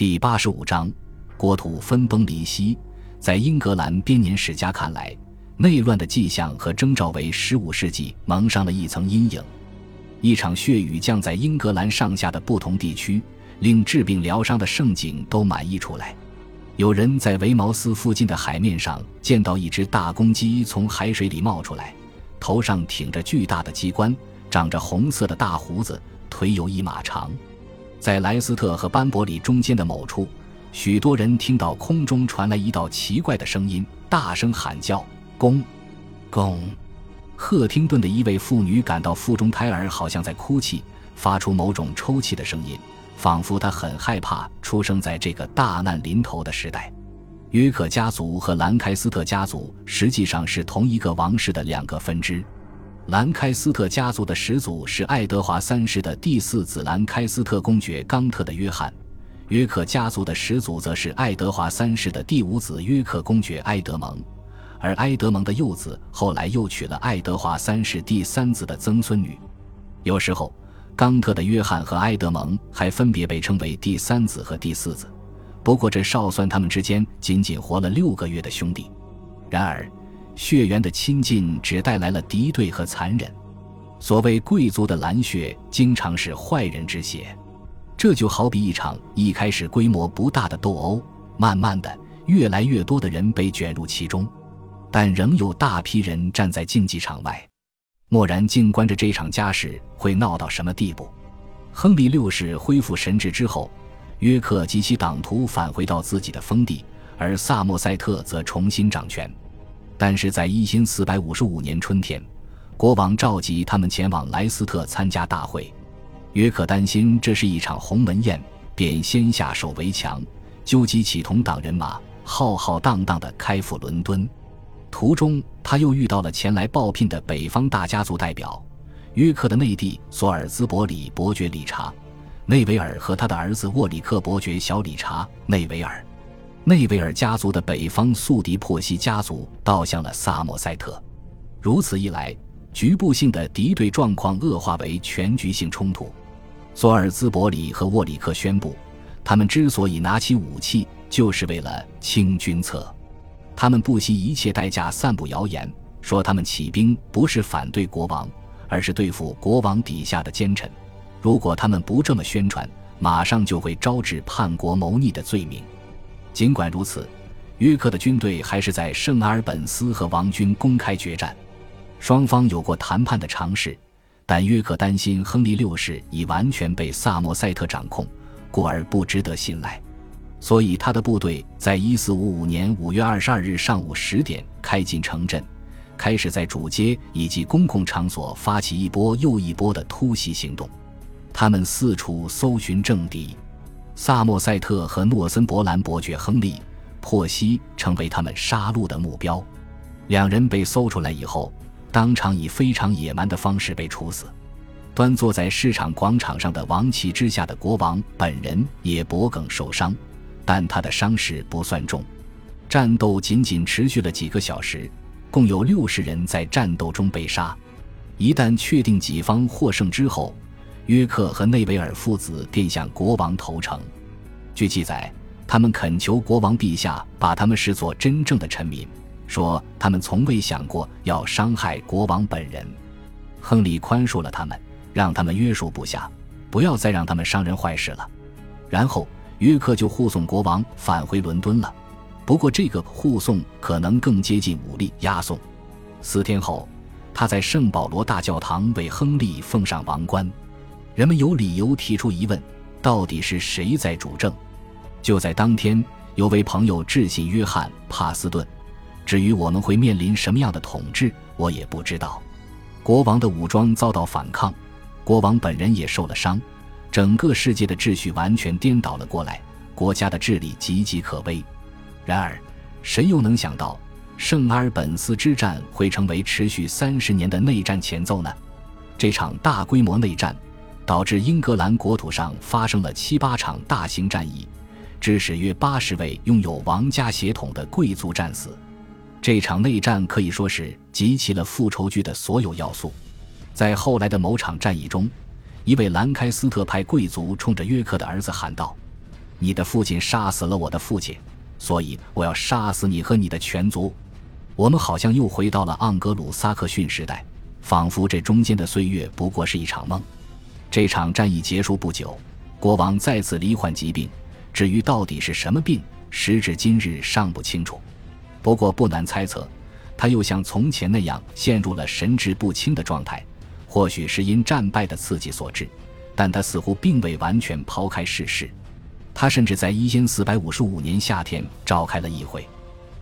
第八十五章，国土分崩离析。在英格兰编年史家看来，内乱的迹象和征兆为十五世纪蒙上了一层阴影。一场血雨降在英格兰上下的不同地区，令治病疗伤的盛景都满溢出来。有人在维茅斯附近的海面上见到一只大公鸡从海水里冒出来，头上挺着巨大的鸡冠，长着红色的大胡子，腿有一马长。在莱斯特和班伯里中间的某处，许多人听到空中传来一道奇怪的声音，大声喊叫：“公，公！”赫汀顿的一位妇女感到腹中胎儿好像在哭泣，发出某种抽泣的声音，仿佛她很害怕出生在这个大难临头的时代。约克家族和兰开斯特家族实际上是同一个王室的两个分支。兰开斯特家族的始祖是爱德华三世的第四子兰开斯特公爵冈特的约翰，约克家族的始祖则是爱德华三世的第五子约克公爵埃德蒙，而埃德蒙的幼子后来又娶了爱德华三世第三子的曾孙女。有时候，冈特的约翰和埃德蒙还分别被称为第三子和第四子，不过这少算他们之间仅仅活了六个月的兄弟。然而。血缘的亲近只带来了敌对和残忍。所谓贵族的蓝血，经常是坏人之血。这就好比一场一开始规模不大的斗殴，慢慢的，越来越多的人被卷入其中，但仍有大批人站在竞技场外，默然静观着这场家事会闹到什么地步。亨利六世恢复神智之后，约克及其党徒返回到自己的封地，而萨默塞特则重新掌权。但是在一千四百五十五年春天，国王召集他们前往莱斯特参加大会。约克担心这是一场鸿门宴，便先下手为强，纠集起同党人马，浩浩荡荡地开赴伦敦。途中，他又遇到了前来报聘的北方大家族代表——约克的内弟索尔兹伯里伯爵理查内维尔和他的儿子沃里克伯爵小理查内维尔。内维尔家族的北方宿敌珀西家族倒向了萨默塞特，如此一来，局部性的敌对状况恶化为全局性冲突。索尔兹伯里和沃里克宣布，他们之所以拿起武器，就是为了清君侧。他们不惜一切代价散布谣言，说他们起兵不是反对国王，而是对付国王底下的奸臣。如果他们不这么宣传，马上就会招致叛国谋逆的罪名。尽管如此，约克的军队还是在圣阿尔本斯和王军公开决战。双方有过谈判的尝试，但约克担心亨利六世已完全被萨默塞特掌控，故而不值得信赖。所以他的部队在1455年5月22日上午十点开进城镇，开始在主街以及公共场所发起一波又一波的突袭行动。他们四处搜寻政敌。萨默塞特和诺森伯兰伯爵亨利·珀西成为他们杀戮的目标。两人被搜出来以后，当场以非常野蛮的方式被处死。端坐在市场广场上的王旗之下的国王本人也脖梗受伤，但他的伤势不算重。战斗仅仅持续了几个小时，共有六十人在战斗中被杀。一旦确定己方获胜之后，约克和内维尔父子便向国王投诚。据记载，他们恳求国王陛下把他们视作真正的臣民，说他们从未想过要伤害国王本人。亨利宽恕了他们，让他们约束部下，不要再让他们伤人坏事了。然后约克就护送国王返回伦敦了。不过这个护送可能更接近武力押送。四天后，他在圣保罗大教堂为亨利奉上王冠。人们有理由提出疑问：到底是谁在主政？就在当天，有位朋友致信约翰·帕斯顿。至于我们会面临什么样的统治，我也不知道。国王的武装遭到反抗，国王本人也受了伤，整个世界的秩序完全颠倒了过来，国家的治理岌岌可危。然而，谁又能想到圣阿尔本斯之战会成为持续三十年的内战前奏呢？这场大规模内战。导致英格兰国土上发生了七八场大型战役，致使约八十位拥有王家血统的贵族战死。这场内战可以说是集齐了复仇剧的所有要素。在后来的某场战役中，一位兰开斯特派贵族冲着约克的儿子喊道：“你的父亲杀死了我的父亲，所以我要杀死你和你的全族。我们好像又回到了盎格鲁撒克逊时代，仿佛这中间的岁月不过是一场梦。这场战役结束不久，国王再次罹患疾病，至于到底是什么病，时至今日尚不清楚。不过不难猜测，他又像从前那样陷入了神志不清的状态，或许是因战败的刺激所致。但他似乎并未完全抛开世事。他甚至在一千四百五十五年夏天召开了议会，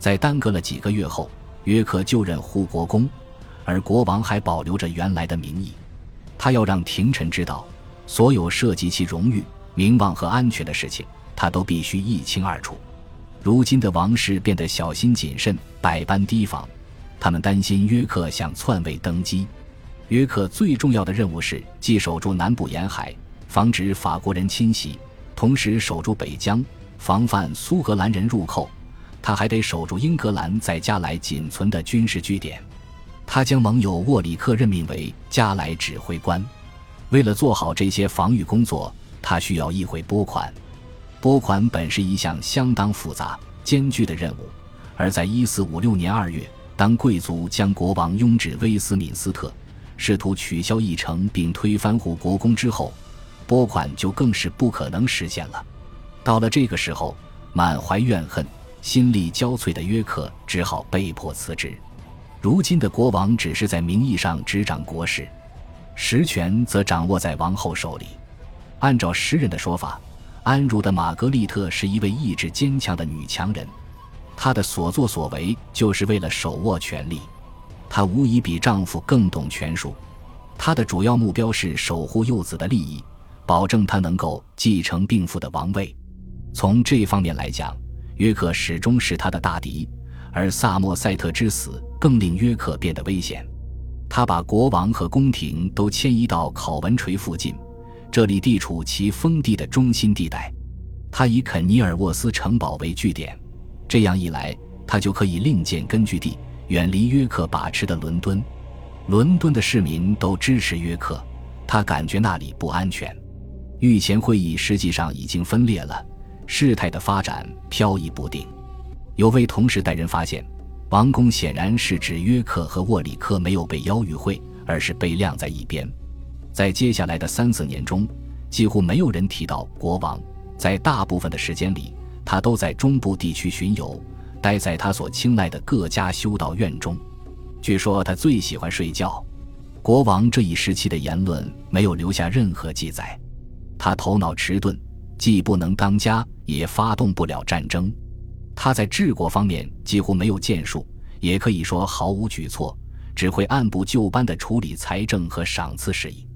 在耽搁了几个月后，约克就任护国公，而国王还保留着原来的名义。他要让廷臣知道，所有涉及其荣誉、名望和安全的事情，他都必须一清二楚。如今的王室变得小心谨慎，百般提防，他们担心约克想篡位登基。约克最重要的任务是既守住南部沿海，防止法国人侵袭，同时守住北疆，防范苏格兰人入寇。他还得守住英格兰在加莱仅存的军事据点。他将盟友沃里克任命为加莱指挥官。为了做好这些防御工作，他需要议会拨款。拨款本是一项相当复杂艰巨的任务。而在1456年2月，当贵族将国王拥至威斯敏斯特，试图取消议程并推翻护国公之后，拨款就更是不可能实现了。到了这个时候，满怀怨恨、心力交瘁的约克只好被迫辞职。如今的国王只是在名义上执掌国事，实权则掌握在王后手里。按照诗人的说法，安茹的玛格丽特是一位意志坚强的女强人，她的所作所为就是为了手握权力。她无疑比丈夫更懂权术，她的主要目标是守护幼子的利益，保证他能够继承病父的王位。从这方面来讲，约克始终是他的大敌。而萨默塞特之死更令约克变得危险，他把国王和宫廷都迁移到考文垂附近，这里地处其封地的中心地带。他以肯尼尔沃斯城堡为据点，这样一来，他就可以另建根据地，远离约克把持的伦敦。伦敦的市民都支持约克，他感觉那里不安全。御前会议实际上已经分裂了，事态的发展飘移不定。有位同事带人发现，王宫显然是指约克和沃里克没有被邀与会，而是被晾在一边。在接下来的三四年中，几乎没有人提到国王。在大部分的时间里，他都在中部地区巡游，待在他所青睐的各家修道院中。据说他最喜欢睡觉。国王这一时期的言论没有留下任何记载。他头脑迟钝，既不能当家，也发动不了战争。他在治国方面几乎没有建树，也可以说毫无举措，只会按部就班地处理财政和赏赐事宜。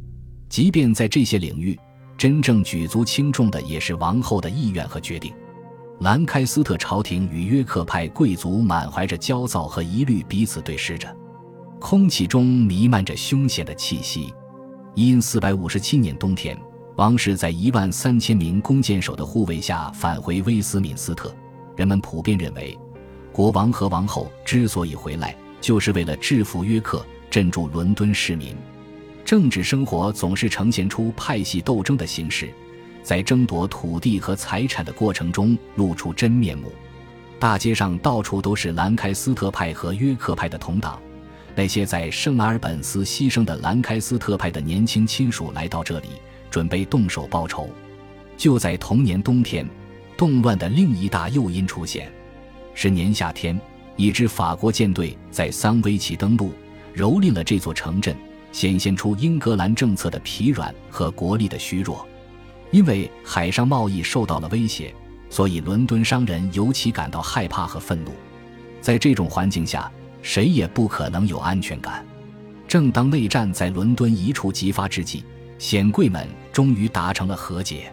即便在这些领域，真正举足轻重的也是王后的意愿和决定。兰开斯特朝廷与约克派贵族满怀着焦躁和疑虑，彼此对视着，空气中弥漫着凶险的气息。因四百五十七年冬天，王室在一万三千名弓箭手的护卫下返回威斯敏斯特。人们普遍认为，国王和王后之所以回来，就是为了制服约克，镇住伦敦市民。政治生活总是呈现出派系斗争的形式，在争夺土地和财产的过程中露出真面目。大街上到处都是兰开斯特派和约克派的同党，那些在圣阿尔本斯牺牲的兰开斯特派的年轻亲属来到这里，准备动手报仇。就在同年冬天。动乱的另一大诱因出现，是年夏天，一支法国舰队在桑威奇登陆，蹂躏了这座城镇，显现出英格兰政策的疲软和国力的虚弱。因为海上贸易受到了威胁，所以伦敦商人尤其感到害怕和愤怒。在这种环境下，谁也不可能有安全感。正当内战在伦敦一触即发之际，显贵们终于达成了和解。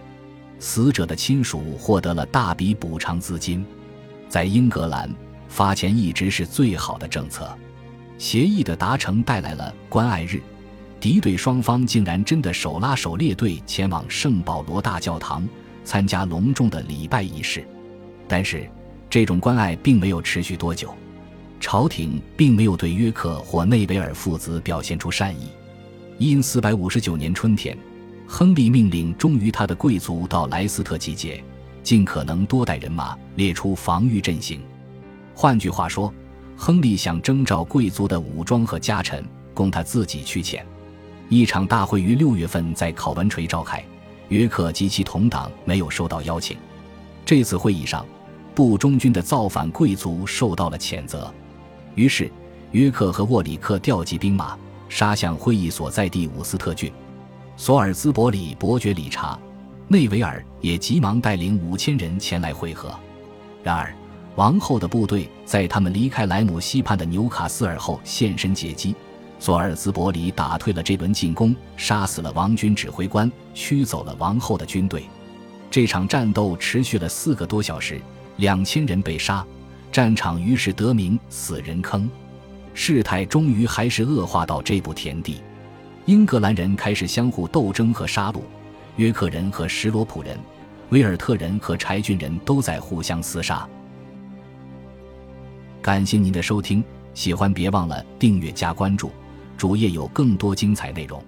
死者的亲属获得了大笔补偿资金，在英格兰发钱一直是最好的政策。协议的达成带来了关爱日，敌对双方竟然真的手拉手列队前往圣保罗大教堂参加隆重的礼拜仪式。但是，这种关爱并没有持续多久，朝廷并没有对约克或内维尔父子表现出善意。因四百五十九年春天。亨利命令忠于他的贵族到莱斯特集结，尽可能多带人马，列出防御阵型。换句话说，亨利想征召贵族的武装和家臣，供他自己去遣。一场大会于六月份在考文垂召开，约克及其同党没有收到邀请。这次会议上，不忠军的造反贵族受到了谴责。于是，约克和沃里克调集兵马，杀向会议所在地伍斯特郡。索尔兹伯里伯爵理查内维尔也急忙带领五千人前来会合。然而，王后的部队在他们离开莱姆西畔的纽卡斯尔后现身截击。索尔兹伯里打退了这轮进攻，杀死了王军指挥官，驱走了王后的军队。这场战斗持续了四个多小时，两千人被杀，战场于是得名“死人坑”。事态终于还是恶化到这步田地，英格兰人开始相互斗争和杀戮，约克人和什罗普人、威尔特人和柴郡人都在互相厮杀。感谢您的收听，喜欢别忘了订阅加关注。主页有更多精彩内容。